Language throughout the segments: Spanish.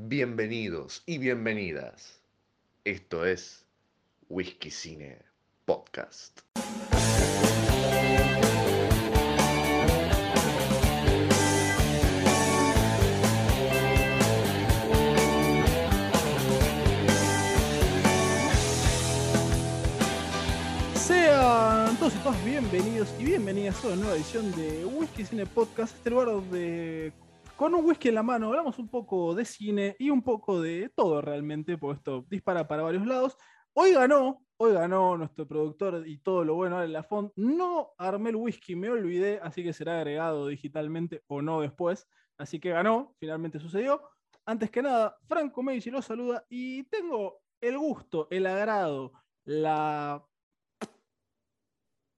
Bienvenidos y bienvenidas. Esto es Whisky Cine Podcast. Sean todos y todas bienvenidos y bienvenidas a una nueva edición de Whisky Cine Podcast, este lugar donde con un whisky en la mano hablamos un poco de cine y un poco de todo realmente, porque esto dispara para varios lados. Hoy ganó, hoy ganó nuestro productor y todo lo bueno, Ale Lafont. No armé el whisky, me olvidé, así que será agregado digitalmente o no después. Así que ganó, finalmente sucedió. Antes que nada, Franco Medici lo saluda y tengo el gusto, el agrado, la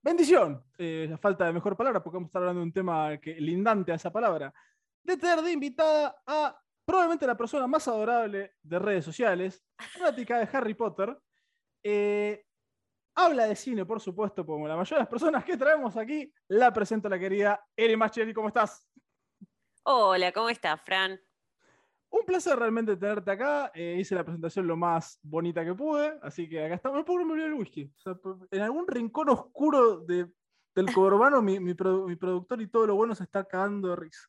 bendición, eh, la falta de mejor palabra, porque vamos a estar hablando de un tema que, lindante a esa palabra, de tener de invitada a probablemente la persona más adorable de redes sociales, fanática de Harry Potter. Eh, habla de cine, por supuesto, como la mayoría de las personas que traemos aquí. La presento la querida Eri Macheri, ¿cómo estás? Hola, ¿cómo estás, Fran? Un placer realmente tenerte acá. Eh, hice la presentación lo más bonita que pude, así que acá estamos. No puedo me el whisky. O sea, en algún rincón oscuro de, del corbano, mi, mi, produ- mi productor y todo lo bueno se está cagando de risa.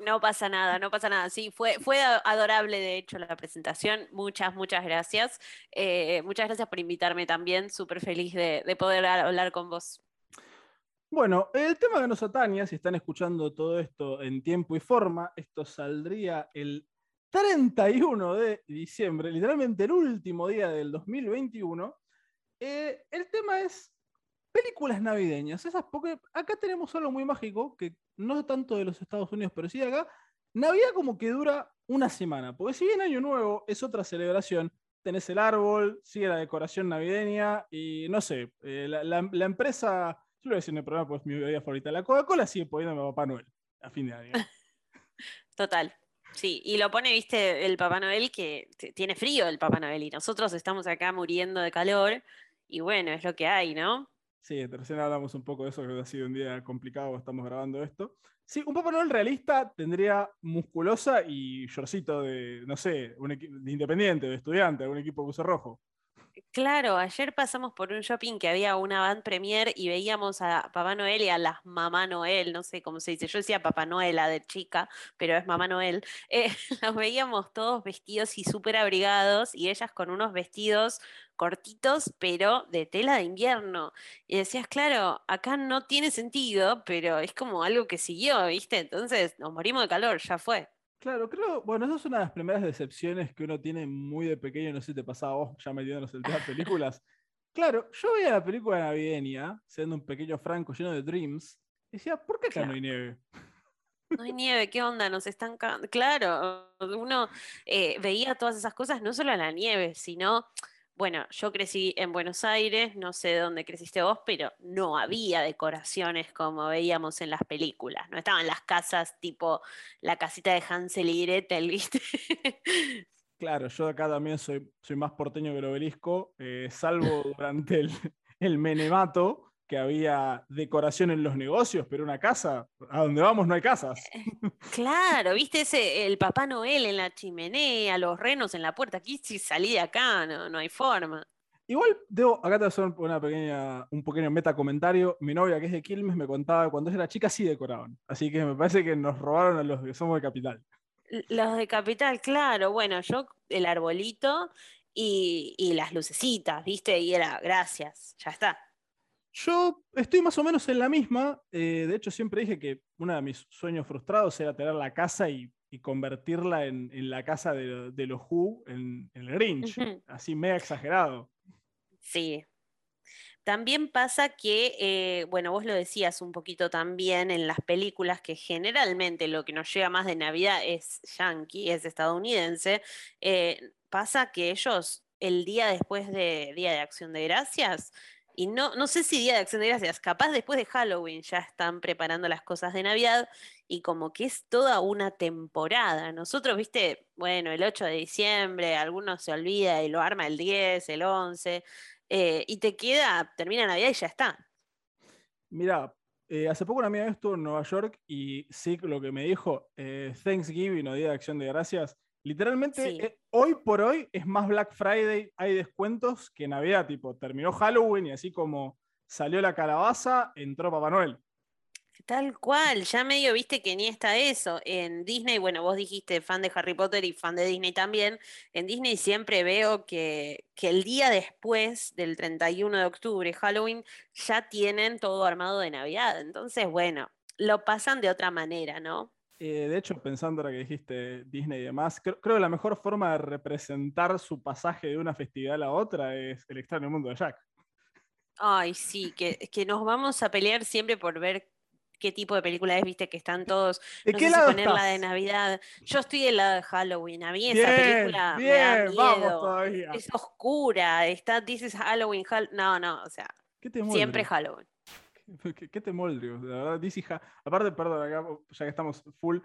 No pasa nada, no pasa nada. Sí, fue, fue adorable, de hecho, la presentación. Muchas, muchas gracias. Eh, muchas gracias por invitarme también. Súper feliz de, de poder hablar con vos. Bueno, el tema que nos atañe, si están escuchando todo esto en tiempo y forma, esto saldría el 31 de diciembre, literalmente el último día del 2021. Eh, el tema es películas navideñas. Esas, porque acá tenemos algo muy mágico, que no tanto de los Estados Unidos, pero sí de acá. Navidad como que dura una semana, porque si bien Año Nuevo es otra celebración, tenés el árbol, sigue la decoración navideña y no sé, eh, la, empresa, yo lo voy a decir en el programa porque es mi bebida favorita, la Coca-Cola sigue poniéndome a Papá Noel a fin de año. Total. Sí, y lo pone, viste, el Papá Noel que tiene frío el Papá Noel y nosotros estamos acá muriendo de calor y bueno, es lo que hay, ¿no? Sí, recién hablamos un poco de eso, que ha sido un día complicado, estamos grabando esto. Sí, un Papá Noel realista tendría musculosa y shortcito de, no sé, un de independiente, de estudiante, un equipo buzo rojo. Claro, ayer pasamos por un shopping que había una van premier y veíamos a Papá Noel y a las Mamá Noel, no sé cómo se dice, yo decía Papá Noela de chica, pero es Mamá Noel. Eh, los veíamos todos vestidos y súper abrigados y ellas con unos vestidos cortitos, pero de tela de invierno. Y decías, claro, acá no tiene sentido, pero es como algo que siguió, ¿viste? Entonces nos morimos de calor, ya fue. Claro, creo, bueno, esa es una de las primeras decepciones que uno tiene muy de pequeño, no sé si te pasaba a vos, ya metiéndonos en de películas. Claro, yo veía la película navideña, siendo un pequeño franco lleno de dreams, y decía, ¿por qué acá no hay nieve? No hay nieve, ¿qué onda? Nos están. Claro, uno eh, veía todas esas cosas, no solo la nieve, sino, bueno, yo crecí en Buenos Aires, no sé dónde creciste vos, pero no había decoraciones como veíamos en las películas. No estaban las casas tipo la casita de Hansel y Gretel, ¿viste? Claro, yo acá también soy, soy más porteño que el obelisco, eh, salvo durante el, el menemato, que había decoración en los negocios, pero una casa, a donde vamos no hay casas. Claro, ¿viste ese, el Papá Noel en la chimenea, los renos en la puerta? Aquí si salí de acá, no, no hay forma. Igual, debo, acá te voy a hacer una pequeña, un pequeño meta comentario. Mi novia, que es de Quilmes, me contaba que cuando ella era chica sí decoraban. Así que me parece que nos robaron a los que somos de Capital. Los de Capital, claro, bueno, yo el arbolito y, y las lucecitas, ¿viste? Y era, gracias, ya está. Yo estoy más o menos en la misma. eh, de hecho, siempre dije que uno de mis sueños frustrados era tener la casa y, y convertirla en, en la casa de, de los Who, en, en el Grinch. Ujú. Así mega exagerado. Sí. También pasa que, eh, bueno, vos lo decías un poquito también en las películas que generalmente lo que nos llega más de Navidad es yankee, es estadounidense, eh, pasa que ellos el día después de Día de Acción de Gracias, y no, no sé si Día de Acción de Gracias, capaz después de Halloween ya están preparando las cosas de Navidad y como que es toda una temporada. Nosotros, viste, bueno, el 8 de diciembre, algunos se olvida y lo arma el 10, el 11. Eh, y te queda, termina Navidad y ya está. Mira, eh, hace poco una amiga estuvo en Nueva York y sí, lo que me dijo, eh, Thanksgiving o Día de Acción de Gracias, Literalmente, Sí. eh, hoy por hoy es más Black Friday, hay descuentos que Navidad, tipo, terminó Halloween y así como salió la calabaza, entró Papá Noel. Tal cual, ya medio viste que ni está eso. En Disney, bueno, vos dijiste fan de Harry Potter y fan de Disney también. En Disney siempre veo que, que el día después del 31 de octubre, Halloween, ya tienen todo armado de Navidad. Entonces, bueno, lo pasan de otra manera, ¿no? Eh, de hecho, pensando ahora que dijiste Disney y demás, creo, creo que la mejor forma de representar su pasaje de una festividad a la otra es el extraño mundo de Jack. Ay, sí, que, que nos vamos a pelear siempre por ver qué tipo de película es, viste, que están todos. ¿De no qué sé si lado poner la de? Navidad. Yo estoy del lado de Halloween. A mí esa Bien, película me da bien, vamos todavía. Es oscura, está This is Halloween, Hall- no, no, o sea, ¿Qué te siempre? Halloween. ¿Qué, qué te moldrio? La verdad, DC Ha- Aparte, perdón, acá, ya que estamos full,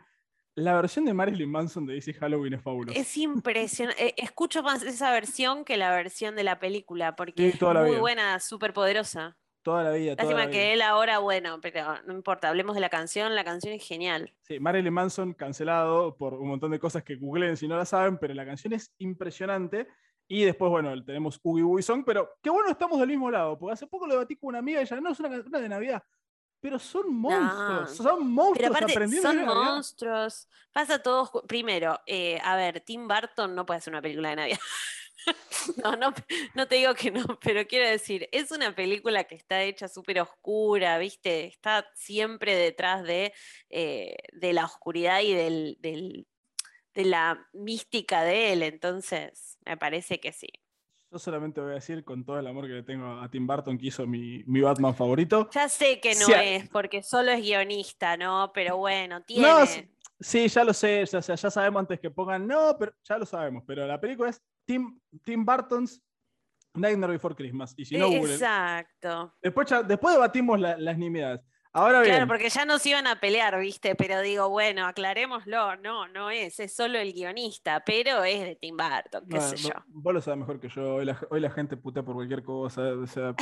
la versión de Marilyn Manson de DC Halloween es fabulosa. Es impresionante. Escucho más esa versión que la versión de la película, porque Sí, es toda la muy vida. buena, súper poderosa. Toda la vida, toda Lástima la que vida. él ahora, bueno, pero no importa, hablemos de la canción, la canción es genial. Sí, Marilyn Manson cancelado por un montón de cosas que googleen si no la saben, pero la canción es impresionante. Y después, bueno, tenemos Oogie Boogie Song, pero qué bueno estamos del mismo lado, porque hace poco lo debatí con una amiga y ella, no, es una canción de Navidad. Pero son monstruos, son Pero monstruos aparte, aprendiendo son Navidad. monstruos. Pasa todo. Primero, eh, a ver, Tim Burton no puede hacer una película de Navidad. No, no, no te digo que no, pero quiero decir, es una película que está hecha súper oscura, ¿viste? Está siempre detrás de, eh, de la oscuridad y del, del- de la mística de él, entonces me parece que sí. Yo solamente voy a decir con todo el amor que le tengo a Tim Burton, que hizo mi, mi Batman favorito. Ya sé que no Sí, es, porque solo es guionista, ¿no? Pero bueno, tiene... No, sí, ya lo sé, ya, sabemos antes que pongan, no, pero ya lo sabemos, pero la película es Tim, Tim Burton's Nightmare Before Christmas. Y si no, googlen. Exacto. Después, ya- después debatimos la- las nimiedades. Ahora bien, Claro, porque ya nos iban a pelear, ¿viste? Pero digo, bueno, aclarémoslo, no, no es, es solo el guionista, pero es de Tim Burton, qué no, sé yo. vos lo sabés mejor que yo. Hoy la, hoy la gente putea por cualquier cosa. O sea,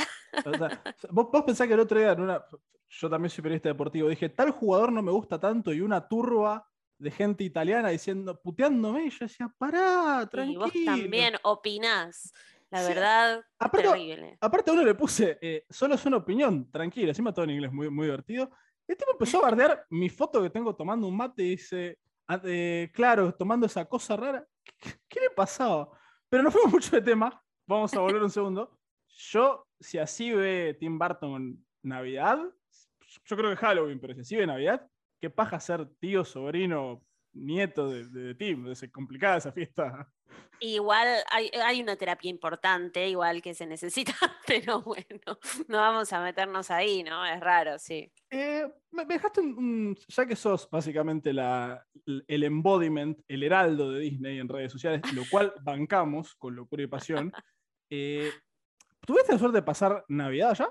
o sea, vos, vos pensás que el otro día en una. Yo también soy periodista deportivo. Dije, tal jugador no me gusta tanto y una turba de gente italiana diciendo, puteándome. Y yo decía, pará, Y tranquilo. vos también opinás, la Sí, verdad, aparte- terrible. Aparte a uno le puse, eh, solo es una opinión, tranquilo, encima todo en inglés, muy, muy divertido. El tipo empezó a bardear mi foto que tengo tomando un mate y dice, ah, eh, claro, tomando esa cosa rara. ¿Qué, qué le pasaba? Pero no fuimos mucho de tema, vamos a volver un segundo. Yo, si así ve Tim Burton Navidad, yo creo que Halloween, pero si así ve Navidad, qué paja ser tío, sobrino, nieto de, de Tim, es complicada esa fiesta. Igual hay, hay una terapia importante, igual que se necesita, pero bueno, no vamos a meternos ahí, ¿no? Es raro, sí. Eh, me me dejaste un, un- ya que sos básicamente la, el embodiment, el heraldo de Disney en redes sociales, lo cual bancamos con locura y pasión. eh, ¿Tuviste la suerte de pasar Navidad allá?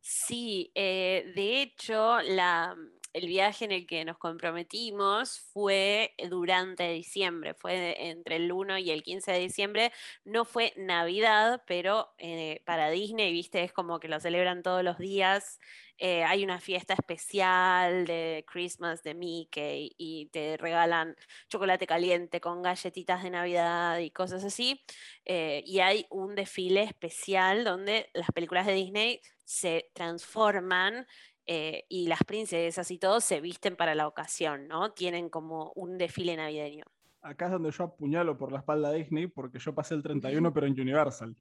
Sí, eh, de hecho, la, el viaje en el que nos comprometimos fue durante diciembre, fue entre el 1 y el 15 de diciembre. No fue Navidad, pero eh, para Disney, viste, es como que lo celebran todos los días. Eh, hay una fiesta especial de Christmas de Mickey y te regalan chocolate caliente con galletitas de Navidad y cosas así. Eh, y hay un desfile especial donde las películas de Disney se transforman eh, y las princesas y todo se visten para la ocasión, ¿no? Tienen como un desfile navideño. Acá es donde yo apuñalo por la espalda a Disney porque yo pasé el 31 pero en Universal.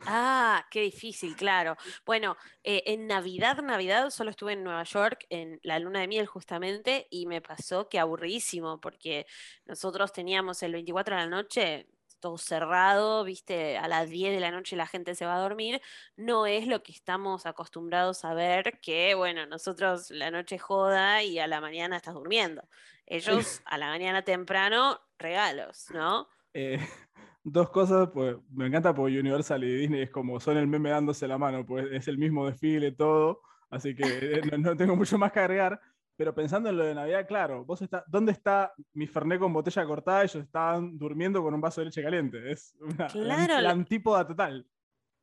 Ah, qué difícil, claro. Bueno, eh, en Navidad, Navidad, solo estuve en Nueva York en la luna de miel justamente y me pasó que aburridísimo porque nosotros teníamos el 24 de la noche todo cerrado, viste, a las 10 de la noche la gente se va a dormir. No es lo que estamos acostumbrados a ver, que bueno, nosotros la noche joda y a la mañana estás durmiendo. Ellos a la mañana temprano, regalos, ¿no? Eh, dos cosas, pues me encanta porque Universal y Disney es como son el meme dándose la mano, pues es el mismo desfile, todo, así que eh, no, no tengo mucho más que agregar. Pero pensando en lo de Navidad, claro, vos está, ¿dónde está mi Fernet con botella cortada? Ellos estaban durmiendo con un vaso de leche caliente. Es una, la- Claro, la, antípoda total.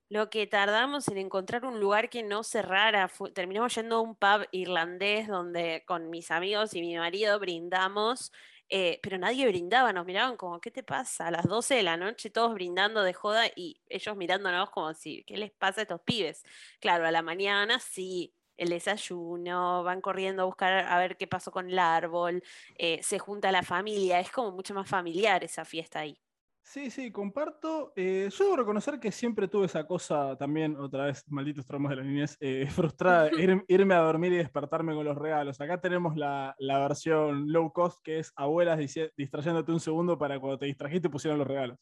Lo que tardamos en encontrar un lugar que no cerrara, fue- terminamos yendo a un pub irlandés donde con mis amigos y mi marido brindamos eh, pero nadie brindaba, nos miraban como, ¿qué te pasa? A las 12 de la noche todos brindando de joda y ellos mirándonos como si, ¿qué les pasa a estos pibes? Claro, a la mañana sí, el desayuno, van corriendo a buscar a ver qué pasó con el árbol, eh, se junta la familia, es como mucho más familiar esa fiesta ahí. Sí, sí, comparto. Eh, yo debo reconocer que siempre tuve esa cosa también, otra vez, malditos traumas de la niñez, eh, frustrada, irme a dormir y despertarme con los regalos. Acá tenemos la, versión low cost, que es abuelas distrayéndote un segundo para cuando te distrajiste pusieron los regalos.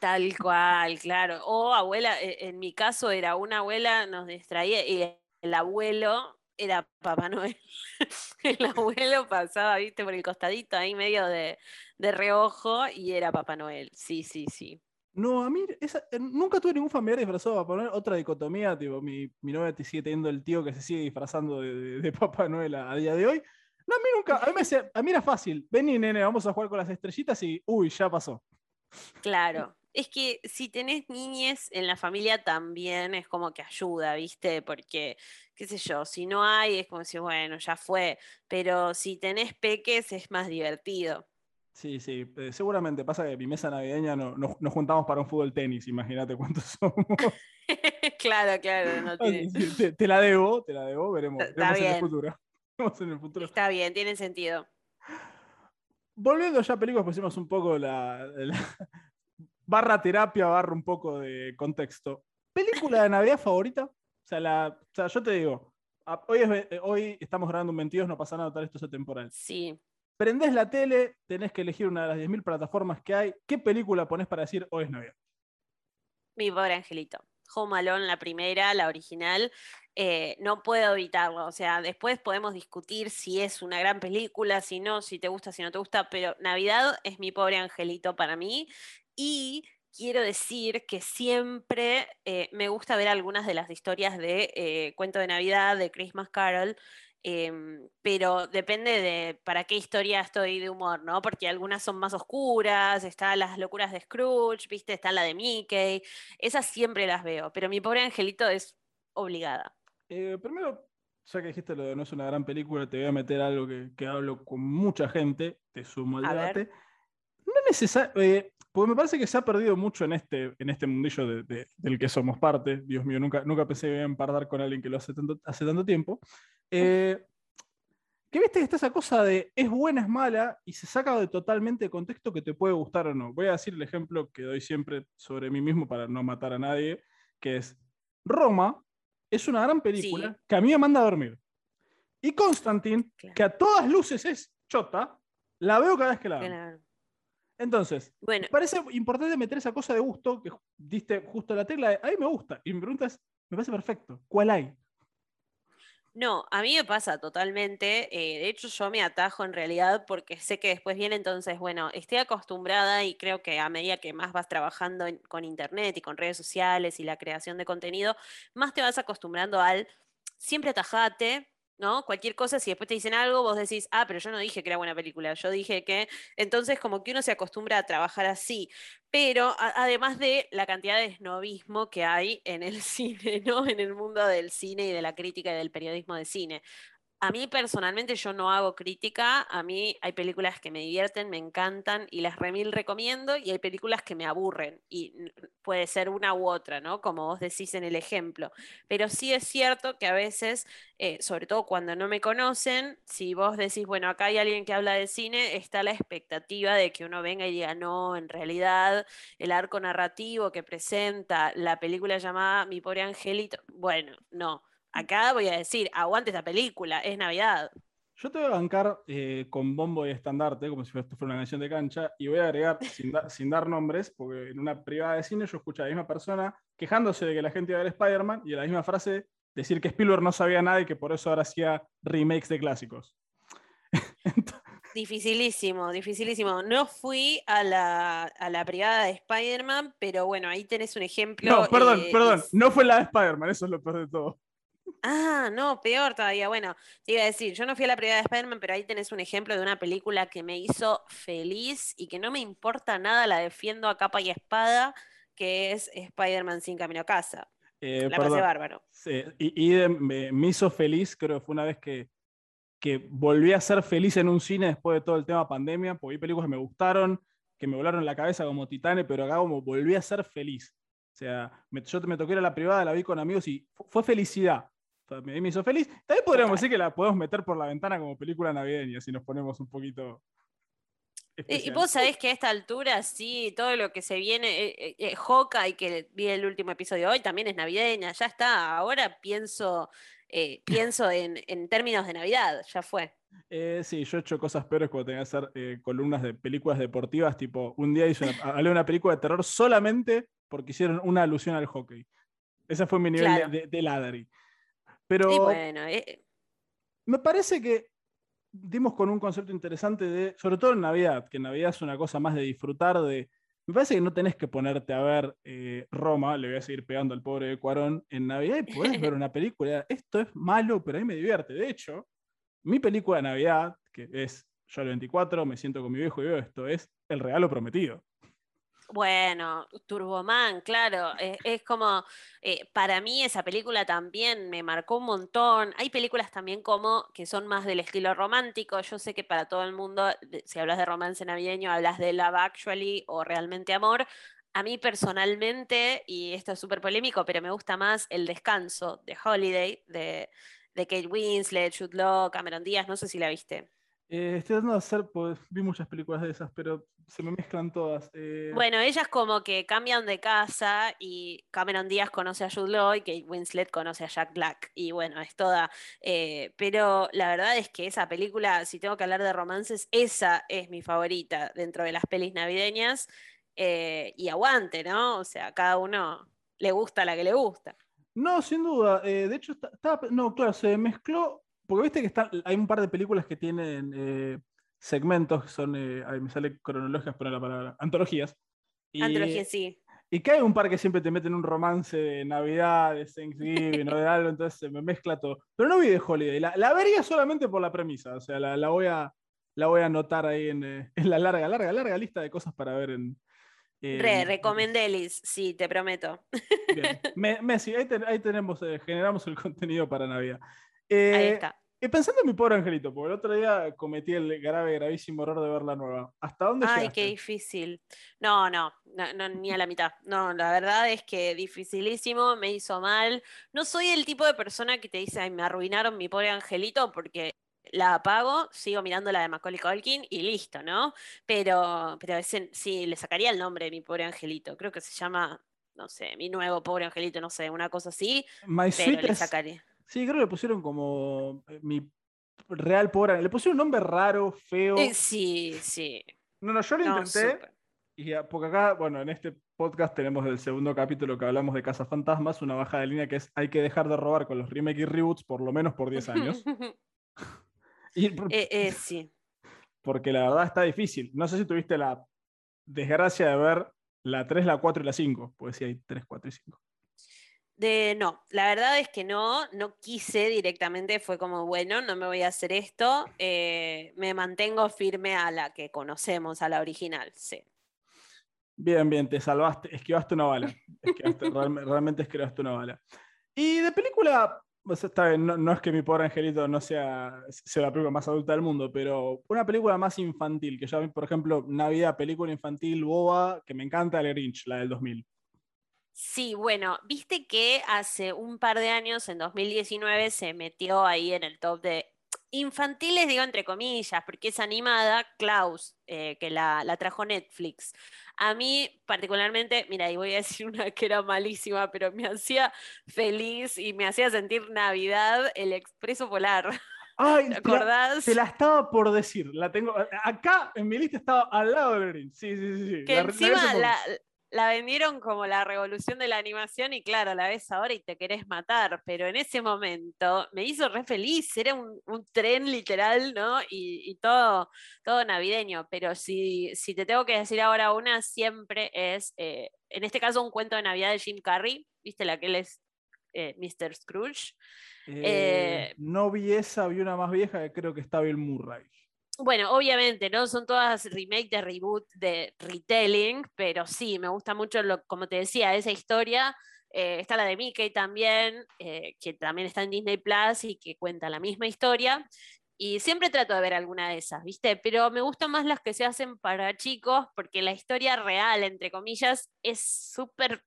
Tal cual, claro. O abuela, e, en mi caso era una abuela, nos distraía y el abuelo era Papá Noel. el abuelo pasaba, viste, por el costadito ahí medio de, reojo y era Papá Noel. Sí, sí, sí. No, a mí eh, nunca tuve ningún familiar disfrazado de Papá Noel. Otra dicotomía, tipo, mi, mi novia te sigue teniendo el tío que se sigue disfrazando de, Papá Noel a, día de hoy. No, a mí nunca, a mí, me, a mí era fácil. Vení, nene, vamos a jugar con las estrellitas y, uy, ya pasó. Claro, es que si tenés niñes en la familia también es como que ayuda, ¿viste? Porque, qué sé yo, si no hay es como si, bueno, ya fue, pero si tenés peques es más divertido. Sí, sí, eh, seguramente pasa que mi mesa navideña no, nos juntamos para un fútbol tenis, imagínate cuántos somos. claro, claro, no tiene... te, la debo, te la debo, veremos, veremos en el futuro. en el futuro. Está bien, tiene sentido. Volviendo ya a películas, pusimos un poco la, barra terapia, barra un poco de contexto. ¿Película de Navidad favorita? O sea, la, yo te digo, hoy, eh, hoy estamos grabando un 22, no pasa nada, tal esto es temporal. Sí. Prendés la tele, tenés que elegir una de las 10.000 plataformas que hay. ¿Qué película pones para decir hoy es Navidad? Mi pobre angelito. Home Alone, la primera, la original, eh, no puedo evitarlo. O sea, después podemos discutir si es una gran película, si no, si te gusta, si no te gusta, pero Navidad es mi pobre angelito para mí y quiero decir que siempre eh, me gusta ver algunas de las historias de eh, Cuento de Navidad, de Christmas Carol, em, pero depende de para qué historia estoy de humor, ¿no? Porque algunas son más oscuras, están las locuras de Scrooge, ¿viste? Está la de Mickey, esas siempre las veo, pero mi pobre angelito es obligada. Eh, primero, ya que dijiste lo de no es una gran película, te voy a meter algo que, hablo con mucha gente, te sumo al debate. No necesariamente porque me parece que se ha perdido mucho en este, en este mundillo del que somos parte. Dios mío, nunca, nunca pensé que iba a empardar con alguien que lo hace tanto, hace tanto tiempo. Eh, que viste que está esa cosa de es buena, es mala, y se saca de totalmente de contexto que te puede gustar o no. Voy a decir el ejemplo que doy siempre sobre mí mismo para no matar a nadie, que es Roma es una gran película que a mí me manda a dormir. Y Constantine, que a todas luces es chota, la veo cada vez que la veo. Entonces, me parece importante meter esa cosa de gusto que diste justo la tecla de, a mí me gusta. Y mi pregunta es, me parece perfecto. ¿Cuál hay? No, a mí me pasa totalmente. Eh, de hecho, yo me atajo en realidad porque sé que después viene, entonces, bueno, estoy acostumbrada y creo que a medida que más vas trabajando con Internet y con redes sociales y la creación de contenido, más te vas acostumbrando al siempre atajate, ¿no? Cualquier cosa, si después te dicen algo, vos decís, ah, pero yo no dije que era buena película, yo dije que, entonces como que uno se acostumbra a trabajar así, pero además de la cantidad de snobismo que hay en el cine, ¿no? En el mundo del cine y de la crítica y del periodismo de cine. A mí personalmente yo no hago crítica, a mí hay películas que me divierten, me encantan y las remil recomiendo y hay películas que me aburren y puede ser una u otra, ¿no? Como vos decís en el ejemplo. Pero sí es cierto que a veces, eh, sobre todo cuando no me conocen, si vos decís, bueno, acá hay alguien que habla de cine, está la expectativa de que uno venga y diga, no, en realidad el arco narrativo que presenta la película llamada Mi pobre angelito, bueno, no Acá voy a decir, aguante esta película, es Navidad. Yo te voy a bancar eh, con bombo y estandarte, como si esto fuera una canción de cancha, y voy a agregar, sin, dar nombres, porque en una privada de cine yo escuché a la misma persona quejándose de que la gente iba a ver Spider-Man y en la misma frase decir que Spielberg no sabía nada y que por eso ahora hacía remakes de clásicos. Dificilísimo, dificilísimo. No fui a la, a la privada de Spider-Man, pero bueno, ahí tenés un ejemplo. No, perdón, eh, perdón, no fue la de Spider-Man, eso es lo peor de todo. Ah, no, peor todavía. Bueno, te iba a decir, yo no fui a la primera de Spider-Man, pero ahí tenés un ejemplo de una película que me hizo feliz y que no me importa nada, la defiendo a capa y espada, que es Spider-Man sin camino a casa. Eh, la pasé bárbaro. Sí, y, me, hizo feliz, creo que fue una vez que, que volví a ser feliz en un cine después de todo el tema pandemia, porque vi películas que me gustaron, que me volaron la cabeza como Titane, pero acá como volví a ser feliz. O sea, me, yo me toqué a la privada, la vi con amigos y fue felicidad. Me, hizo feliz. También podríamos decir que la podemos meter por la ventana como película navideña, si nos ponemos un poquito y vos sabés que a esta altura, sí, todo lo que se viene, eh, eh, y que vi el último episodio hoy, también es navideña, ya está. Ahora pienso, eh, pienso en, en, términos de Navidad, ya fue. Eh, sí, yo he hecho cosas peores cuando tenía que hacer eh, columnas de películas deportivas, tipo, un día hice una, hablé de una película de terror solamente porque hicieron una alusión al hockey. Ese fue mi nivel de, de, ladri. Pero bueno, me parece que dimos con un concepto interesante de, sobre todo en Navidad, que Navidad es una cosa más de disfrutar de... Me parece que no tenés que ponerte a ver eh, Roma, le voy a seguir pegando al pobre de Cuarón, en Navidad y podés ver una película. Esto es malo, pero a mí me divierte. De hecho, mi película de Navidad, que es yo el 24, me siento con mi viejo y veo esto, es El Regalo Prometido. Bueno, Turboman, claro, es, como, eh, para mí esa película también me marcó un montón. Hay películas también como que son más del estilo romántico. Yo sé que para todo el mundo, si hablas de romance navideño, hablas de Love Actually o Realmente Amor. A mí personalmente, y esto es súper polémico, pero me gusta más El Descanso de Holiday, de, de Kate Winslet, Jude Law, Cameron Díaz, no sé si la viste. Eh, estoy tratando de hacer, pues vi muchas películas de esas, pero se me mezclan todas. Eh. Bueno, ellas como que cambian de casa y Cameron Díaz conoce a Jude Law y Kate Winslet conoce a Jack Black. Y bueno, es toda. Eh, pero la verdad es que esa película, si tengo que hablar de romances, esa es mi favorita dentro de las pelis navideñas. y aguante, ¿no? O sea, cada uno le gusta la que le gusta. No, sin duda. de hecho, estaba. No, claro, se mezcló porque viste que están, hay un par de películas que tienen eh, segmentos que son, eh, me sale cronológicas, poner la palabra, antologías. Y, antologías, sí. Y que hay un par que siempre te meten un romance de Navidad, de Thanksgiving o de algo, entonces se me mezcla todo. Pero no vi de Holiday, la, la vería solamente por la premisa, o sea, la, la voy, a, la voy a anotar ahí en, eh, en, la larga, larga, larga lista de cosas para ver en, Re, recomendelis, sí, te prometo. Bien. Messi, ahí, ahí tenemos, generamos el contenido para Navidad. Ahí eh, está. Y pensando en mi pobre angelito, porque el otro día cometí el grave, gravísimo error de ver la nueva. ¿Hasta dónde Ay, qué difícil. No, no, no, ni a la mitad. No, la verdad es que dificilísimo, me hizo mal. No soy el tipo de persona que te dice, ay, me arruinaron mi pobre angelito, porque la apago, sigo mirando la de Macaulay Culkin y listo, ¿no? Pero, pero sí, le sacaría el nombre de mi pobre angelito. Creo que se llama, no sé, mi nuevo pobre angelito, no sé, una cosa así. pero le sacaría. Sí, creo que le pusieron como eh, mi real pobre. Le pusieron un nombre raro, feo. Eh, sí, sí. No, no, yo lo intenté. Y porque acá, bueno, en este podcast tenemos el segundo capítulo que hablamos de Casa Fantasmas, una baja de línea que es hay que dejar de robar con los remakes y reboots por lo menos por 10 años. Eh, sí. Porque la verdad está difícil. No sé si tuviste la desgracia de ver la 3, la 4 y la 5, pues sí hay 3, 4 y 5. De, no, la verdad es que no, no quise directamente, fue como, bueno, no me voy a hacer esto, eh, me mantengo firme a la que conocemos, a la original, sí. Bien, bien, te salvaste, esquivaste una bala, realmente esquivaste una bala. Y de película, está bien, no, es que mi pobre angelito no sea, sea la película más adulta del mundo, pero una película más infantil, que ya, por ejemplo, Navidad, película infantil boba, que me encanta, El Grinch, la del 2000. Sí, bueno, viste que hace un par de años, en 2019, se metió ahí en el top de infantiles, digo entre comillas, porque es animada, Klaus, eh, que la, la, trajo Netflix. A mí particularmente, mira, y voy a decir una que era malísima, pero me hacía feliz y me hacía sentir Navidad, el Expreso Polar. Ay, ¿Te acordás? Te la, estaba por decir, la tengo, acá en mi lista estaba al lado del Green. Sí, sí, sí. sí. Que encima la, la vendieron como la revolución de la animación y claro, la ves ahora y te querés matar, pero en ese momento me hizo re feliz, era un, tren literal, ¿no? Y, todo, todo navideño, pero si, si te tengo que decir ahora una, siempre es, eh, en este caso, un cuento de Navidad de Jim Carrey, ¿viste la que él es eh, Mr. Scrooge? Eh, no vi esa, vi una más vieja que creo que está Bill Murray bueno, obviamente, ¿no? Son todas remake de reboot, de retelling, pero sí, me gusta mucho, lo, como te decía, esa historia. Eh, está la de Mickey también, eh, que también está en Disney Plus y que cuenta la misma historia. Y siempre trato de ver alguna de esas, ¿viste? Pero me gustan más las que se hacen para chicos porque la historia real, entre comillas, es súper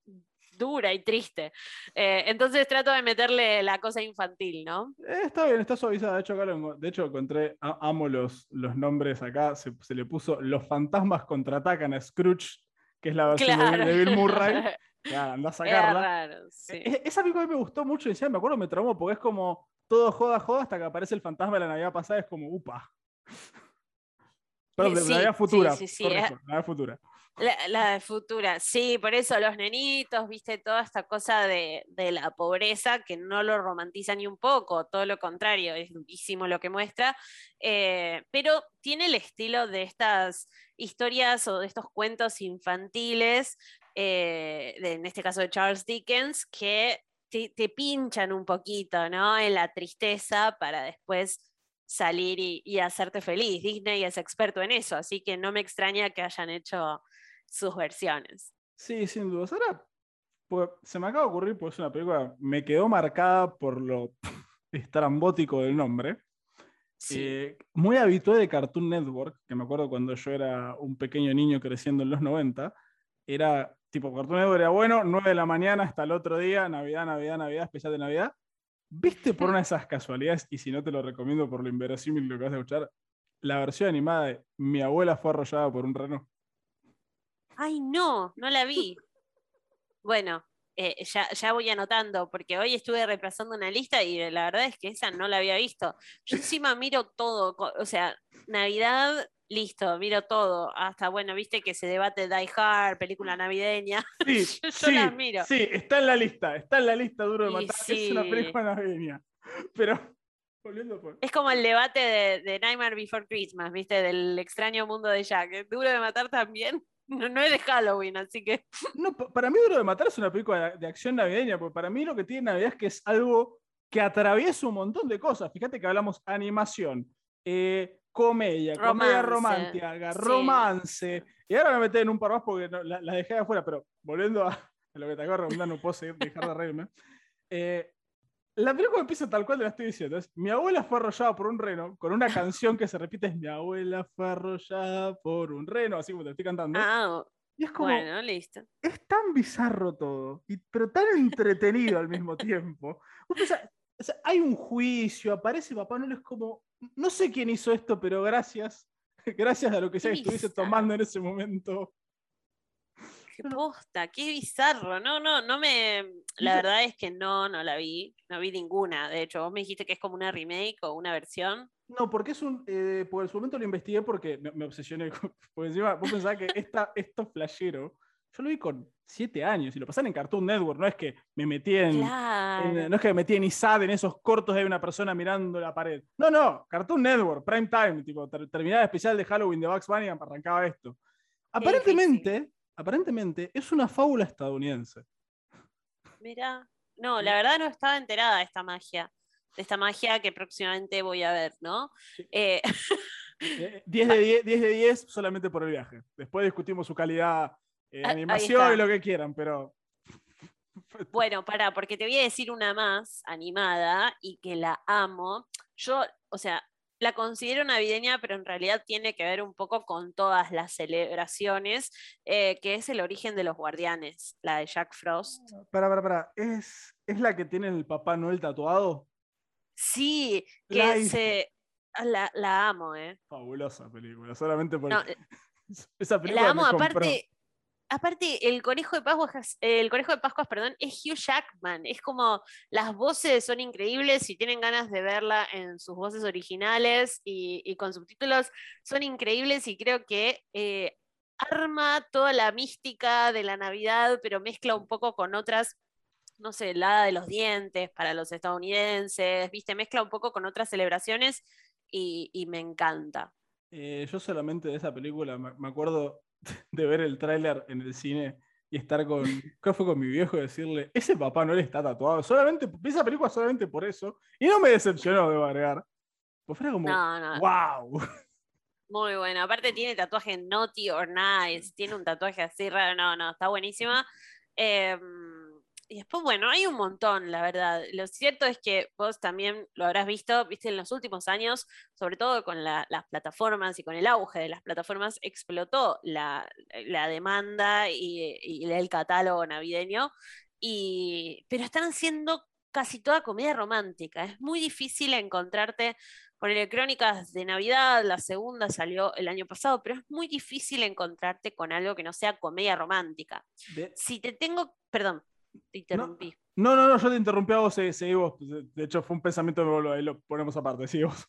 dura y triste. Eh, entonces trato de meterle la cosa infantil, ¿no? Eh, está bien, está suavizada. De hecho, lo- de hecho encontré, a- amo los, los nombres acá. Se, se le puso Los fantasmas contraatacan a Scrooge, que es la versión de- Claro. de, Bill Murray. Ya, anda a sacarla. raro, sí. E- Esa película a mí me gustó mucho, y encima me acuerdo, me traumó, porque es como todo joda, joda, hasta que aparece el fantasma de la Navidad pasada, es como, upa. Perdón, de sí, la Navidad sí, futura. sí, sí, corrijo, eh. Navidad futura. La, de futura, sí, por eso los nenitos, viste, toda esta cosa de, de la pobreza que no lo romantiza ni un poco, todo lo contrario, es durísimo lo que muestra, eh, pero tiene el estilo de estas historias o de estos cuentos infantiles, eh, de- en este caso de Charles Dickens, que te, te pinchan un poquito, ¿no? En la tristeza para después salir y, y hacerte feliz. Disney es experto en eso, así que no me extraña que hayan hecho sus versiones. Sí, sin dudas. Ahora, pues, se me acaba de ocurrir, pues es una película, me quedó marcada por lo estrambótico del nombre. Sí. Eh, muy habitual de Cartoon Network, que me acuerdo cuando yo era un pequeño niño creciendo en los 90, era tipo Cartoon Network era bueno, 9 de la mañana hasta el otro día, Navidad, Navidad, Navidad, especial de Navidad. ¿Viste por una de esas casualidades, y si no te lo recomiendo por lo inverosímil lo que vas a escuchar, la versión animada de Mi abuela fue arrollada por un reno? Ay, no, no la vi. Bueno, eh, ya, ya voy anotando, porque hoy estuve repasando una lista y la verdad es que esa no la había visto. Yo encima miro todo, o sea, Navidad, listo, miro todo. Hasta, bueno, viste que se debate Die Hard, película navideña. Sí, Yo sí, miro. sí, está en la lista, está en la lista duro de matar. Es una película navideña. Pero, por... Es como el debate de, de Nightmare Before Christmas, viste, del extraño mundo de Jack. Duro de matar también. No, no es de Halloween, así que. No, pa- para mí Duro de Matar es una película de, acción navideña, porque para mí lo que tiene Navidad es que es algo que atraviesa un montón de cosas. Fíjate que hablamos animación, eh, comedia, comedia romántica, sí. romance. Y ahora me metí en un par más porque no- la, la dejé de afuera, pero volviendo a, lo que te acabo de recomendar, no puedo seguir, dejar de reírme. Eh, la película empieza tal cual te la estoy diciendo. Es, mi abuela fue arrollada por un reno, con una canción que se repite, es mi abuela fue arrollada por un reno, así como te estoy cantando. Ah, y es como, bueno, listo. es tan bizarro todo, y- pero tan entretenido al mismo tiempo. Vos pensás, o sea, hay un juicio, aparece Papá Noel, es como, no sé quién hizo esto, pero gracias, gracias a lo que sea que estuviese tomando en ese momento. Qué posta, qué bizarro. No, no, no me. La verdad es que no, no la vi. No vi ninguna. De hecho, vos me dijiste que es como una remake o una versión. No, porque es un, eh, por su momento lo investigué porque me, me obsesioné, con- porque encima vos pensabas que esta, esto flashero, yo lo vi con siete años y lo pasaron en Cartoon Network, no es que me metí en, en- Claro. no es que me metí en ISAD en esos cortos de una persona mirando la pared. No, no, Cartoon Network, Prime Time, tipo, ter- terminada especial de Halloween de Bugs Bunny arrancaba esto. Aparentemente, aparentemente es una fábula estadounidense. Mira. No, la verdad no estaba enterada de esta magia. De esta magia que próximamente voy a ver, ¿no? Sí. Eh, Eh, 10 de 10, 10 de 10 solamente por el viaje. Después discutimos su calidad, eh, Ah, animación y lo que quieran, pero Bueno, para, porque te voy a decir una más animada y que la amo. Yo, o sea, la considero navideña, pero en realidad tiene que ver un poco con todas las celebraciones, eh, que es el origen de los guardianes, la de Jack Frost. para, para, para, ¿Es, ¿es la que tiene el Papá Noel tatuado? Sí, que se... ah, La, la amo, ¿eh? Fabulosa película, solamente por No, esa película. la amo, me aparte, aparte el conejo de Pascuas, el conejo de Pascuas, perdón, es Hugh Jackman. Es como las voces son increíbles, si tienen ganas de verla en sus voces originales y, con subtítulos, son increíbles y creo que eh, arma toda la mística de la Navidad, pero mezcla un poco con otras. No sé, la de los dientes para los estadounidenses, viste, mezcla un poco con otras celebraciones y, me encanta. Eh, yo solamente de esa película me acuerdo de ver el tráiler en el cine y estar con, creo que fue con mi viejo y decirle, ese Papá Noel está tatuado, solamente, esa película solamente por eso, y no me decepcionó, debo agregar. Pues fuera como, No, no, wow. Muy bueno. Aparte tiene tatuaje Naughty or Nice. Tiene un tatuaje así raro. No, no, está buenísima. Em, Y después, bueno, hay un montón, la verdad. Lo cierto es que vos también lo habrás visto, viste, en los últimos años, sobre todo con las plataformas y con el auge de las plataformas, explotó la, demanda y, el catálogo navideño. Y, pero están haciendo casi toda comedia romántica. Es muy difícil encontrarte con el Crónicas de Navidad, la segunda salió el año pasado, pero es muy difícil encontrarte con algo que no sea comedia romántica. Si te tengo, perdón, te interrumpí. No, no, no, yo te interrumpí a vos, seguí vos. De hecho, fue un pensamiento de ahí lo ponemos aparte, seguí vos.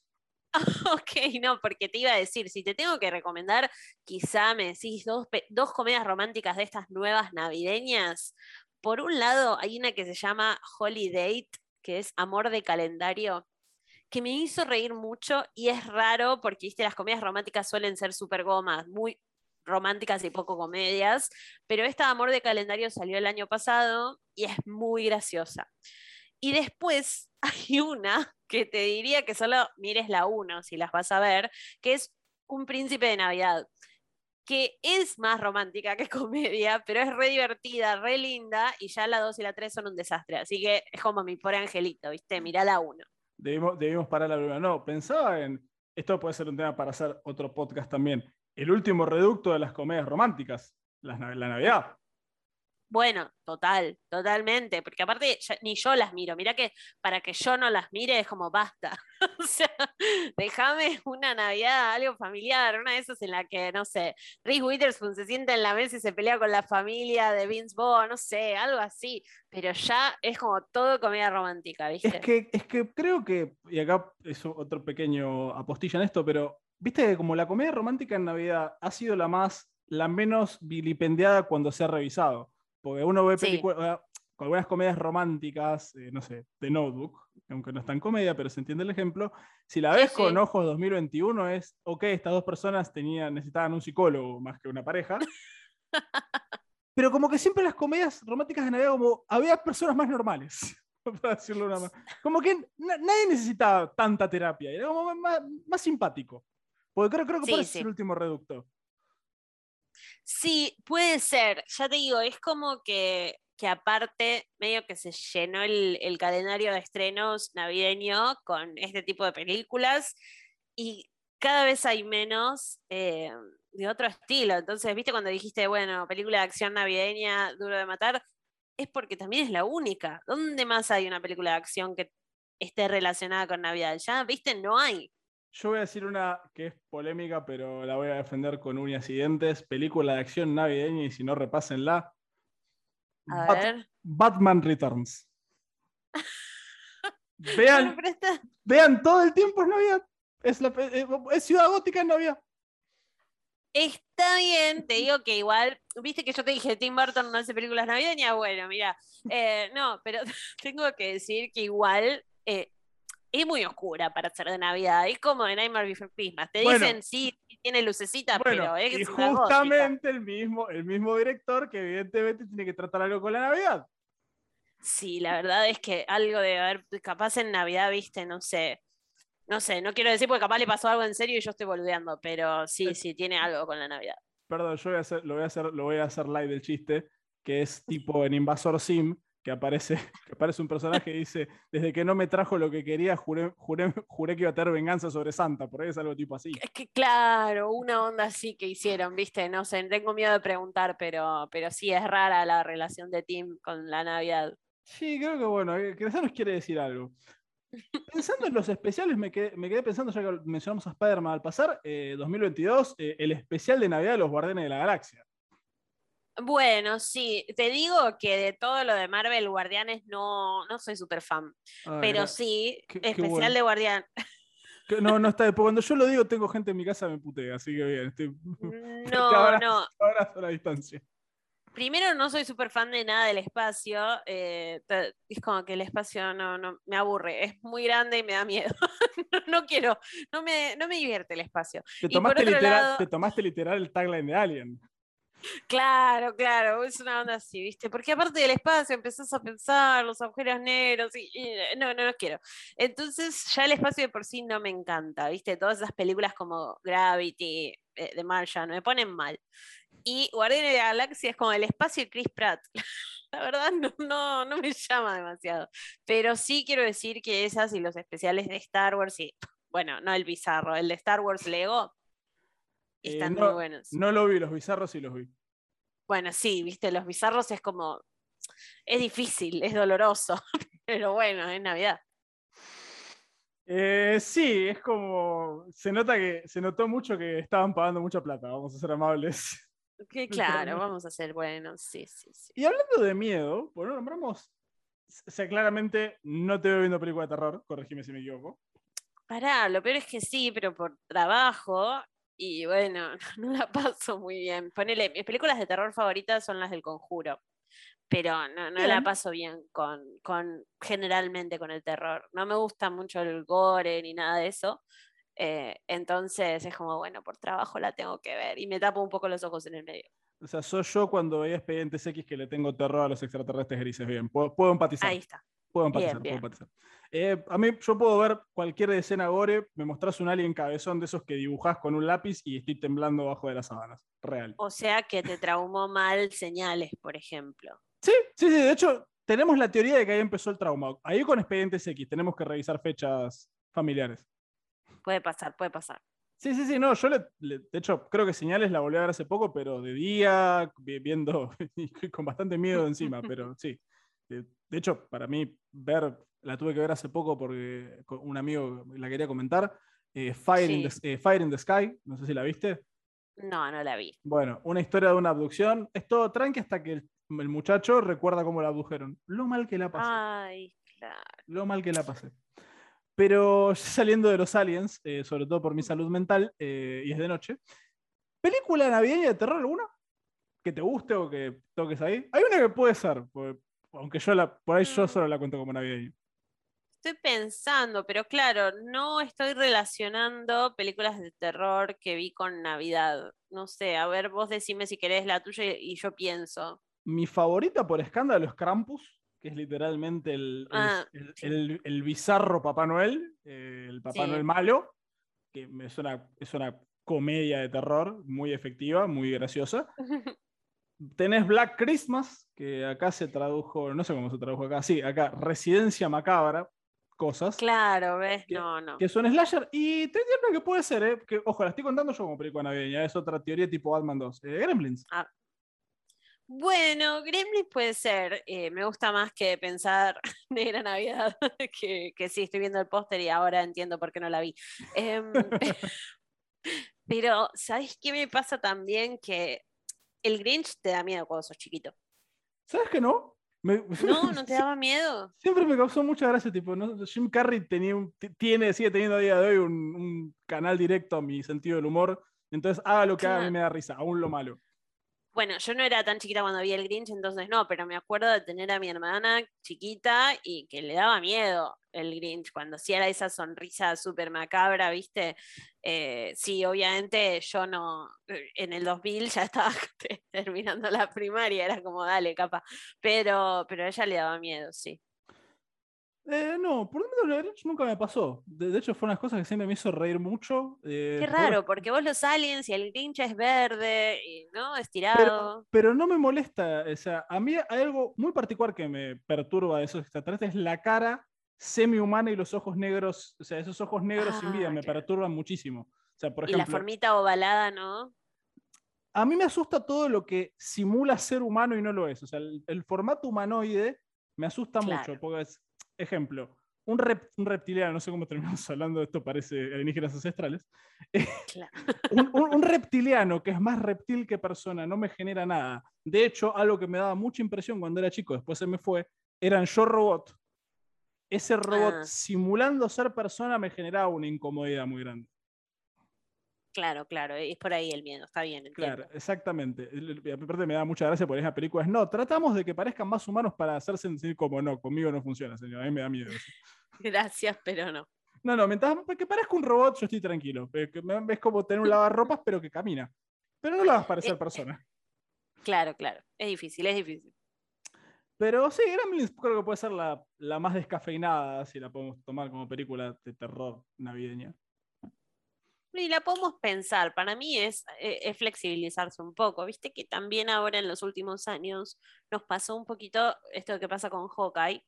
ok, no, porque te iba a decir, si te tengo que recomendar, quizá me decís dos, dos comedias románticas de estas nuevas navideñas. Por un lado, hay una que se llama Holiday, que es Amor de Calendario, que me hizo reír mucho y es raro porque, viste, las comedias románticas suelen ser súper gomas, muy románticas y poco comedias, pero esta Amor de Calendario salió el año pasado y es muy graciosa. Y después hay una que te diría que solo mires la uno si las vas a ver, que es Un príncipe de Navidad, que es más romántica que comedia, pero es re divertida, re linda, y ya la dos y la tres son un desastre. Así que es como mi pobre angelito, ¿viste? Mirá la uno. Debimos, debimos parar la primera. No, pensaba en. Esto puede ser un tema para hacer otro podcast también el último reducto de las comedias románticas, la, Navidad. Bueno, total, totalmente, porque aparte ni yo las miro, mira que para que yo no las mire es como basta, o sea, déjame una Navidad, algo familiar, una de esas en la que, no sé, Reese Witherspoon se sienta en la mesa y se pelea con la familia de Vince Vaughn, no sé, algo así, pero ya es como todo comedia romántica, ¿viste? Es que, es que creo que, y acá es otro pequeño apostilla en esto, pero viste que como la comedia romántica en Navidad ha sido la más, la menos vilipendiada cuando se ha revisado. Porque uno ve películas, con algunas comedias románticas, eh, no sé, de Notebook, aunque no está en comedia, pero se entiende el ejemplo. Si la ves con ojos 2021 es, ok, estas dos personas tenían, necesitaban un psicólogo más que una pareja. pero como que siempre las comedias románticas de Navidad, como había personas más normales. Para decirlo una más. Como que nadie necesitaba tanta terapia, era como más simpático. Porque creo, creo que puede ser el último reducto. Sí, puede ser. Ya te digo, es como que, que aparte, medio que se llenó el, calendario de estrenos navideño con este tipo de películas y cada vez hay menos eh, de otro estilo. Entonces, viste cuando dijiste, bueno, película de acción navideña, duro de matar, es porque también es la única. ¿Dónde más hay una película de acción que esté relacionada con Navidad? Ya, viste, no hay. Yo voy a decir una que es polémica, pero la voy a defender con uñas y dientes. Película de acción navideña y si no, repásenla. A ver. Batman Returns. vean, vean, todo el tiempo es Navidad. Es, eh, es Ciudad Gótica en Navidad. Está bien, te digo que igual, viste que yo te dije, Tim Burton no hace películas navideñas, bueno, mira, eh, no, pero tengo que decir que igual eh, es muy oscura para ser de Navidad. Es como de Nightmare Before Christmas. Te dicen, sí, tiene lucecita, pero es y justamente el mismo, el mismo director que evidentemente tiene que tratar algo con la Navidad. Sí, la verdad es que algo de haber, capaz en Navidad, viste, no sé. No sé, no quiero decir porque capaz le pasó algo en serio y yo estoy boludeando, pero sí, sí, tiene algo con la Navidad. Perdón, yo voy a hacer, lo, voy a hacer, lo voy a hacer live del chiste, que es tipo en Invasor Sim, que aparece, que aparece un personaje y dice, desde que no me trajo lo que quería, juré, juré, juré que iba a tener venganza sobre Santa, por ahí es algo tipo así. Es que claro, una onda así que hicieron, viste, no sé, tengo miedo de preguntar, pero, pero sí es rara la relación de Tim con la Navidad. Sí, creo que bueno, eh, que nos quiere decir algo. Pensando en los especiales, me quedé, me quedé pensando, ya que mencionamos a Spider-Man al pasar, 2022, eh, eh, el especial de Navidad de los Guardianes de la Galaxia. Bueno, sí, te digo que de todo lo de Marvel Guardianes no, no soy súper fan, pero sí, especial de Guardián. no, no está, cuando yo lo digo tengo gente en mi casa me putea, así que bien, estoy... No, no. Abrazo a la distancia. Primero no soy súper fan de nada del espacio, eh, es como que el espacio no, no, me aburre, es muy grande y me da miedo, no, quiero, no me, no me divierte el espacio. Te tomaste, literal, te tomaste literal el tagline de Alien. Claro, claro, es una onda así, ¿viste? Porque aparte del espacio empezás a pensar los agujeros negros y, eh, no, no los quiero. Entonces ya el espacio de por sí no me encanta, ¿viste? Todas esas películas como Gravity, de eh, Martian, me ponen mal. Y Guardianes de la Galaxia es como el espacio y Chris Pratt. la verdad no, no, no me llama demasiado. Pero sí quiero decir que esas y los especiales de Star Wars, y, bueno, no el bizarro, el de Star Wars Lego, Eh, están no, muy buenos. No lo vi, los bizarros sí los vi. Bueno, sí, viste, los bizarros es como, es difícil, es doloroso, pero bueno, es Navidad. Eh, sí, es como. Se nota que. Se notó mucho que estaban pagando mucha plata, vamos a ser amables. Que claro, vamos a ser buenos, sí, sí, sí. Y hablando de miedo, pues no nombramos. O sea, claramente no te veo viendo película de terror, corregime si me equivoco. Pará, lo peor es que sí, pero por trabajo, y bueno, no la paso muy bien. Ponele, mis películas de terror favoritas son las del conjuro, pero no, no la paso bien con, con, generalmente con el terror. No me gusta mucho el gore ni nada de eso. eh, entonces es como, bueno, por trabajo la tengo que ver y me tapo un poco los ojos en el medio. O sea, soy yo cuando veía Expedientes X que le tengo terror a los extraterrestres grises. Bien, puedo, puedo empatizar. Ahí está. Puedo empatizar, Bien, puedo bien. empatizar. Eh, a mí, yo puedo ver cualquier escena gore, me mostrás un alien cabezón de esos que dibujás con un lápiz y estoy temblando bajo de las sábanas. Real. O sea que te traumó mal señales, por ejemplo. Sí, sí, sí. De hecho, tenemos la teoría de que ahí empezó el trauma. Ahí con Expedientes X tenemos que revisar fechas familiares. Puede pasar, puede pasar. Sí, sí, sí, no, yo le, le- de hecho creo que Señales la volví a ver hace poco, pero de día, vi- viendo con bastante miedo encima, pero sí. De, de hecho, para mí, ver, la tuve que ver hace poco porque un amigo la quería comentar, eh, Fire, in the, eh, Fire in the Sky, no sé si la viste. No, no la vi. Bueno, una historia de una abducción, es todo tranqui hasta que el, el muchacho recuerda cómo la abdujeron. Lo mal que la pasé Ay, claro. lo mal que la pasé. Pero ya saliendo de los aliens, eh, sobre todo por mi salud mental, eh, y es de noche, ¿película navideña de terror alguna? ¿Que te guste o que toques ahí? Hay una que puede ser, porque- aunque yo la, por ahí yo Mm. solo la cuento como navideña. Estoy pensando, pero claro, no estoy relacionando películas de terror que vi con Navidad. No sé, a ver, vos decime si querés la tuya y yo pienso. Mi favorita por escándalo es Krampus, que es literalmente el, el- Ah, el, sí. el- el bizarro Papá Noel, eh, el Papá Sí. Noel malo, que me suena, es una comedia de terror muy efectiva, muy graciosa. Tenés Black Christmas, que acá se tradujo, no sé cómo se tradujo acá, sí, acá, Residencia Macabra, cosas, Claro, ¿ves? Que- No, no. que son slasher, y te entiendo que puede ser, ¿eh? que, ojo, la estoy contando yo como película navideña, es otra teoría tipo Batman 2. Eh, Gremlins, Bueno, Gremlins puede ser. eh, me gusta más que pensar Negra Navidad, que, que sí, estoy viendo el póster y ahora entiendo por qué no la vi. Em, pero, ¿sabes qué me pasa también? Que el Grinch te da miedo cuando sos chiquito. ¿sabes que no? Me- No, no te daba miedo. Siempre me causó mucha gracia, tipo, ¿no? Jim Carrey tenía un- t- tiene, sigue teniendo a día de hoy un, un canal directo a mi sentido del humor, entonces haga lo que haga, a mí me da risa, aún lo malo. Bueno, yo no era tan chiquita cuando vi el Grinch, entonces no, pero me acuerdo de tener a mi hermana chiquita y que le daba miedo el Grinch cuando hacía esa sonrisa súper macabra, ¿viste? Eh, sí, obviamente yo no, eh, en el 2000 ya estaba terminando la primaria, era como, dale, capa, pero, pero a ella le daba miedo, sí. Eh, no, por lo menos nunca me pasó. De, de hecho, fue una cosa que siempre me hizo reír mucho. eh, Qué raro, porque vos los aliens y el Grinch es verde, y, ¿no? Estirado. Pero no me molesta, o sea, a mí hay algo muy particular que me perturba de esos extraterrestres, la cara semi-humana y los ojos negros, o sea, esos ojos negros sin vida Ah, me perturban muchísimo. O sea, por y la ejemplo, formita ovalada, ¿no? a mí me asusta todo lo que simula ser humano y no lo es. O sea, el, el formato humanoide me asusta Claro. mucho. Porque es, ejemplo, un, rep- un reptiliano, no sé cómo terminamos hablando de esto, parece alienígenas ancestrales. Claro. un, un- un reptiliano que es más reptil que persona no me genera nada. De hecho, algo que me daba mucha impresión cuando era chico, después se me fue, eran yo robot. Ese robot Ah. simulando ser persona me generaba una incomodidad muy grande. Claro, claro, es por ahí el miedo, está bien, entiendo. Claro, exactamente. Aparte me da mucha gracia por esa película. Es no, tratamos de que parezcan más humanos para hacerse sentir como no, conmigo no funciona, señor. A mí me da miedo. eso. Gracias, pero no. No, no, mientras que parezca un robot, yo estoy tranquilo. Eh, Es como tener un lavarropas, pero que camina. Pero no la vas a parecer Eh, persona. Claro, claro. Es difícil, es difícil. Pero sí, Gremlins creo que puede ser la, la más descafeinada, si la podemos tomar como película de terror navideña. Y la podemos pensar, para mí es, eh, es flexibilizarse un poco, viste que también ahora en los últimos años nos pasó un poquito esto que pasa con Hawkeye,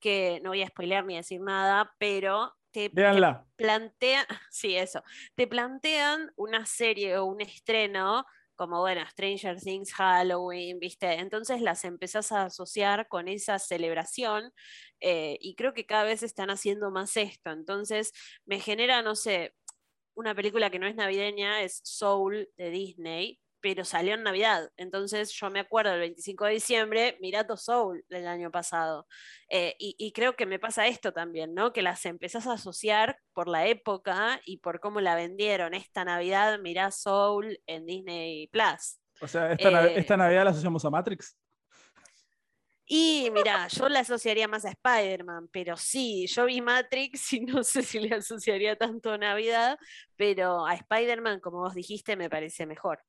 que no voy a spoilear ni decir nada, pero te, plantean, sí, eso, te plantean una serie o un estreno como, bueno, Stranger Things, Halloween, ¿viste? Entonces las empezás a asociar con esa celebración eh, y creo que cada vez están haciendo más esto. Entonces me genera, no sé, una película que no es navideña, es Soul de Disney, pero salió en Navidad. Entonces yo me acuerdo el 25 de diciembre, Mirato Soul del año pasado. Eh, y, y creo que me pasa esto también, ¿no? Que las empezás a asociar por la época y por cómo la vendieron. Esta Navidad, mirá Soul en Disney Plus. O sea, esta, Eh, esta Navidad la asociamos a Matrix. Y mira, yo la asociaría más a Spider-Man, pero sí, yo vi Matrix y no sé si le asociaría tanto a Navidad, pero a Spider-Man, como vos dijiste, me parece mejor.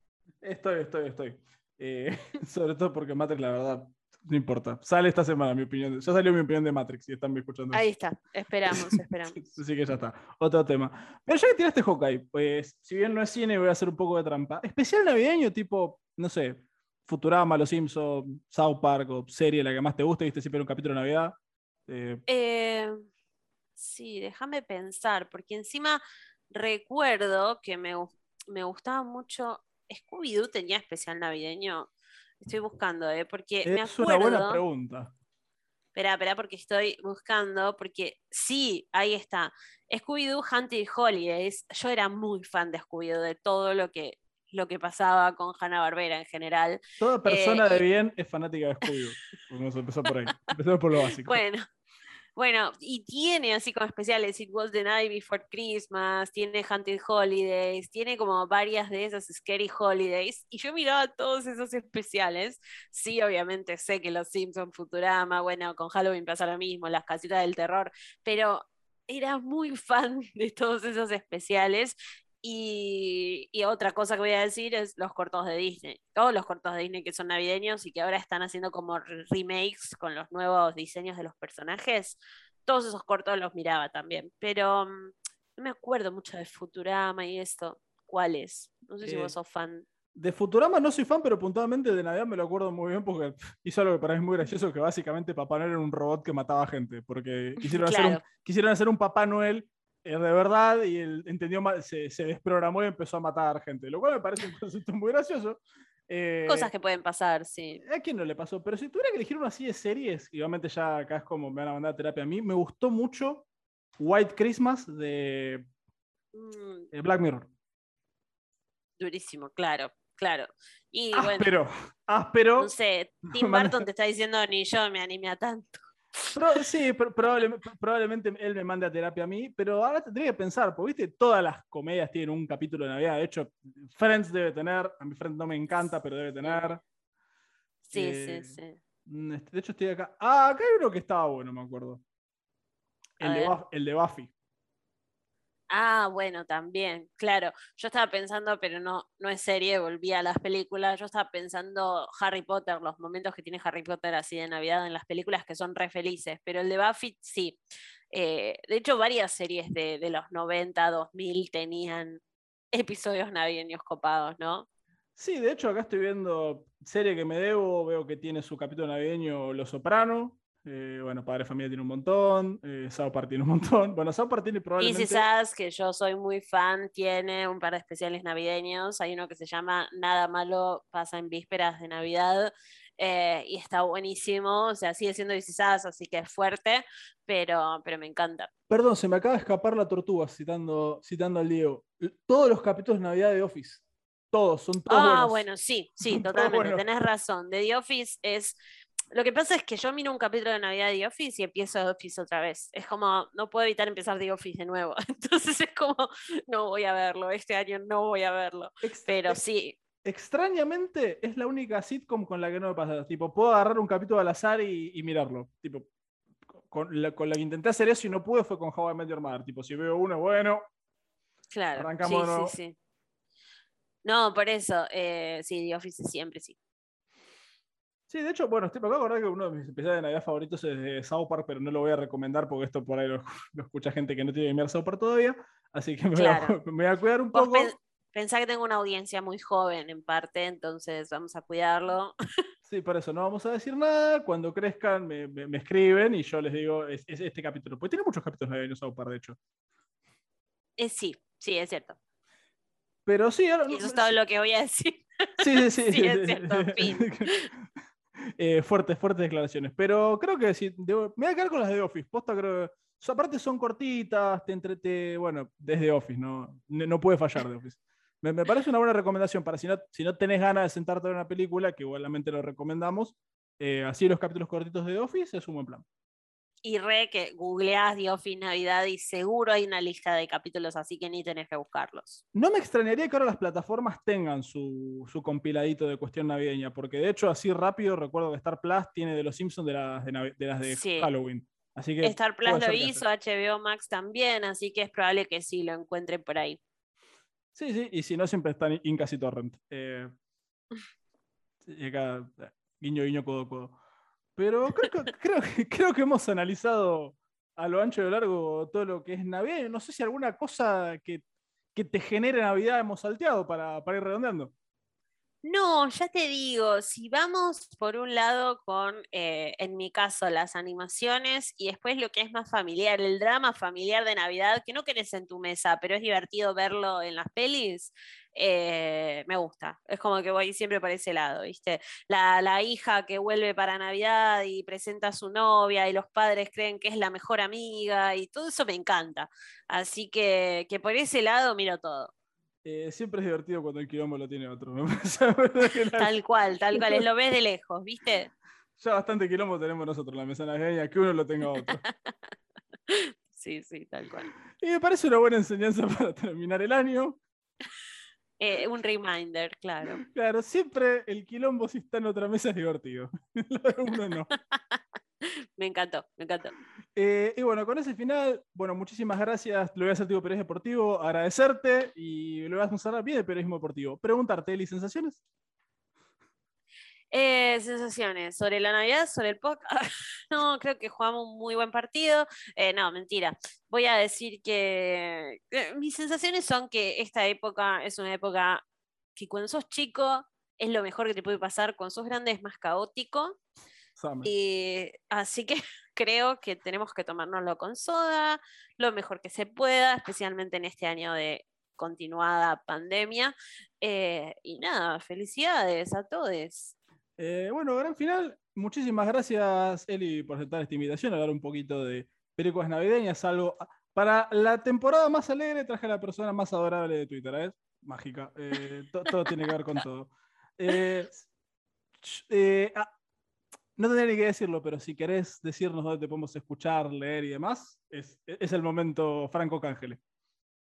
Estoy, estoy, estoy. Eh, sobre todo porque Matrix, la verdad, no importa. Sale esta semana mi opinión. Ya salió mi opinión de Matrix y están escuchando. Ahí está, esperamos, esperamos. Así que ya está. Otro tema. Pero ya que tiraste Hawkeye, pues si bien no es cine, voy a hacer un poco de trampa. Especial navideño, tipo, no sé, Futurama, Los Simpsons, South Park o serie, la que más te guste, viste siempre un capítulo de Navidad. Eh, Eh, sí, déjame pensar, porque encima recuerdo que me, me gustaba mucho. Scooby-Doo tenía especial navideño. Estoy buscando, ¿eh? Porque me es una buena acuerdo- pregunta. Espera, espera, porque estoy buscando, porque sí, ahí está. Scooby-Doo Hunting Holidays. Yo era muy fan de Scooby-Doo, de todo lo que, lo que pasaba con Hanna-Barbera en general. Toda persona eh, de bien es fanática de Scooby-Doo. Vamos a empezar por ahí. Empecemos por lo básico. Bueno, bueno, y tiene así como especiales, It Was the Night Before Christmas, tiene Hunting Holidays, tiene como varias de esas Scary Holidays, y yo miraba todos esos especiales. Sí, obviamente sé que los Simpsons, Futurama, bueno, con Halloween pasa lo mismo, las casitas del terror, pero era muy fan de todos esos especiales. Y, y otra cosa que voy a decir es los cortos de Disney. Todos los cortos de Disney que son navideños y que ahora están haciendo como re- remakes con los nuevos diseños de los personajes. Todos esos cortos los miraba también. Pero mm, no me acuerdo mucho de Futurama y esto. ¿Cuáles? No sé si Eh, vos sos fan. De Futurama no soy fan, pero puntualmente de Navidad me lo acuerdo muy bien porque hizo algo que para mí es muy gracioso, que básicamente Papá Noel era un robot que mataba gente, porque quisieron, hacer, un, Claro. quisieron hacer un Papá Noel eh, de verdad y él entendió se, se desprogramó y empezó a matar gente, lo cual me parece un concepto muy gracioso. Eh, Cosas que pueden pasar, sí. ¿A quién no le pasó? Pero si tuviera que elegir una así de series, y obviamente ya acá es como me van a mandar a terapia a mí, me gustó mucho White Christmas de Mm, Black Mirror. durísimo, claro, claro. Y bueno, Áspero, áspero. no sé, Tim Burton te está diciendo ni yo me animé a tanto. Pro- sí, pro- probablemente, probablemente él me mande a terapia a mí, pero ahora tendría que pensar, porque viste, todas las comedias tienen un capítulo de Navidad. De hecho, Friends debe tener, a mi Friends no me encanta, pero debe tener. Sí, Eh, sí, sí. Mm, este, De hecho, estoy acá. Ah, acá hay uno que estaba bueno, me acuerdo. El de, el de Buffy. Ah, bueno, también, claro. Yo estaba pensando, pero no, no es serie, volví a las películas. Yo estaba pensando Harry Potter, los momentos que tiene Harry Potter así de Navidad en las películas que son re felices, pero el de Buffy sí. Eh, de hecho, varias series de, de los 90, 2000 tenían episodios navideños copados, ¿no? Sí, de hecho, acá estoy viendo serie que me debo, veo que tiene su capítulo navideño Los Soprano. Eh, bueno, Padre Familia tiene un montón. Eh, South tiene un montón. Bueno, South Park tiene probablemente. Easy Sass, que yo soy muy fan, tiene un par de especiales navideños. Hay uno que se llama Nada Malo pasa en vísperas de Navidad eh, y está buenísimo. O sea, sigue siendo Easy Sass, así que es fuerte, pero, pero me encanta. Perdón, se me acaba de escapar la tortuga citando, citando al Diego. Todos los capítulos de Navidad de Office. Todos, son todos Ah, buenos. bueno, sí, sí, Son totalmente. Tenés razón. The The Office es. Lo que pasa es que yo miro un capítulo de Navidad de The Office y empiezo The Office otra vez. Es como, no puedo evitar empezar The Office de nuevo. Entonces es como, no voy a verlo. Este año no voy a verlo. Ex- Pero ex- sí, Extrañamente es la única sitcom con la que no me pasa. Tipo, puedo agarrar un capítulo al azar y, y mirarlo. Tipo, con la, con la que intenté hacer eso y no pude fue con How I Met Your Mother. Tipo, si veo uno, bueno. Claro, Arrancamos sí, sí. No, por eso, eh, sí, The Office siempre sí. Sí, de hecho, bueno, estoy me acabo de acordar que uno de mis especiales de Navidad favoritos es de South Park, pero no lo voy a recomendar porque esto por ahí lo, lo escucha gente que no tiene que mirar South Park todavía. Así que me, voy, a, Claro. me voy a cuidar un poco. pen- pensá que tengo una audiencia muy joven en parte, entonces vamos a cuidarlo. Sí, por eso no vamos a decir nada. Cuando crezcan me, me- me escriben y yo les digo, es, es este capítulo. Pues tiene muchos capítulos navideños South Park, de hecho. Eh, sí, sí, es cierto. Pero sí, ahora- eso es todo lo que voy a decir. Sí, sí, sí. Sí, es cierto, fin. Eh, fuertes, fuertes declaraciones. Pero creo que sí, me voy a quedar con las de Office. Aparte son cortitas, te entrete. Bueno, desde Office, no, no puede fallar de Office. Me, me parece una buena recomendación para si no, si no tenés ganas de sentarte a una película, que igualmente lo recomendamos. eh, así los capítulos cortitos de Office es un buen plan. Y re que googleás The Office Navidad y seguro hay una lista de capítulos así que ni tenés que buscarlos. No me extrañaría que ahora las plataformas tengan su, su compiladito de cuestión navideña, porque de hecho, así rápido, recuerdo que Star Plus tiene de los Simpsons de las de, Navi- de las de Sí. Halloween. Así que Star Plus lo hizo, HBO Max también, así que es probable que sí lo encuentren por ahí. Sí, sí, y si no, siempre está en Incas y Torrent. Eh, y acá, eh, guiño, guiño, codo, codo. Pero creo, creo, que- creo que hemos analizado a lo ancho y a lo largo todo lo que es Navidad. No sé si alguna cosa que, que te genere Navidad hemos salteado para, para ir redondeando. No, ya te digo, si vamos por un lado con, eh, en mi caso, las animaciones y después lo que es más familiar, el drama familiar de Navidad, que no querés en tu mesa, pero es divertido verlo en las pelis, eh, me gusta. Es como que voy siempre por ese lado, ¿viste? La, la hija que vuelve para Navidad y presenta a su novia y los padres creen que es la mejor amiga y todo eso me encanta. Así que, que por ese lado miro todo. Eh, siempre es divertido cuando el quilombo lo tiene otro. me la Tal cual, tal cual, es lo ves de lejos, ¿viste? ya bastante quilombo tenemos nosotros en la mesa navideña, que uno lo tenga otro. Sí, sí, tal cual. Y me parece una buena enseñanza para terminar el año. Eh, un reminder, claro. Claro, siempre el quilombo si está en otra mesa es divertido. Uno no. Me encantó, me encantó. Eh, y bueno, con ese final, bueno, muchísimas gracias. Lo voy a hacer tipo periodismo deportivo, agradecerte y lo vas a usar bien de periodismo deportivo. Preguntarte, Eli, ¿sensaciones? Eh, sensaciones sobre la Navidad, sobre el podcast. No, creo que jugamos un muy buen partido. Eh, no, mentira. Voy a decir que mis sensaciones son que esta época es una época que cuando sos chico es lo mejor que te puede pasar. Cuando sos grande es más caótico. Y así que creo que tenemos que tomárnoslo con soda, lo mejor que se pueda, especialmente en este año de continuada pandemia. Eh, y nada, felicidades a todos. Eh, bueno, gran final. Muchísimas gracias, Eli, por aceptar esta invitación, a hablar un poquito de películas navideñas. Algo para la temporada más alegre traje a la persona más adorable de Twitter, ¿eh? Mágica. Eh, to- todo tiene que ver con todo. Eh, eh, no tendría ni que decirlo, pero si querés decirnos dónde te podemos escuchar, leer y demás, es, es el momento Franco Cángele.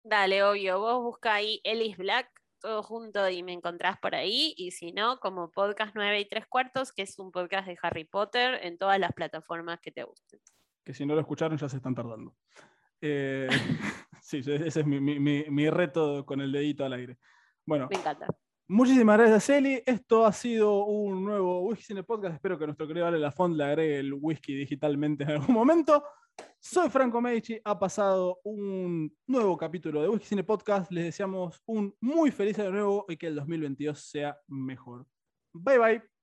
Dale, obvio, vos busca ahí Ellis Black, todo junto y me encontrás por ahí. Y si no, como podcast 9 y 3 cuartos, que es un podcast de Harry Potter en todas las plataformas que te gusten. Que si no lo escucharon ya se están tardando. Eh, sí, ese es mi, mi- mi- mi reto con el dedito al aire. Bueno, Me encanta. Muchísimas gracias, Eli. Esto ha sido un nuevo Whisky Cine Podcast. Espero que nuestro querido Ale Lafont le agregue el whisky digitalmente en algún momento. Soy Franco Medici. Ha pasado un nuevo capítulo de Whisky Cine Podcast. Les deseamos un muy feliz año nuevo y que el 2022 sea mejor. Bye bye.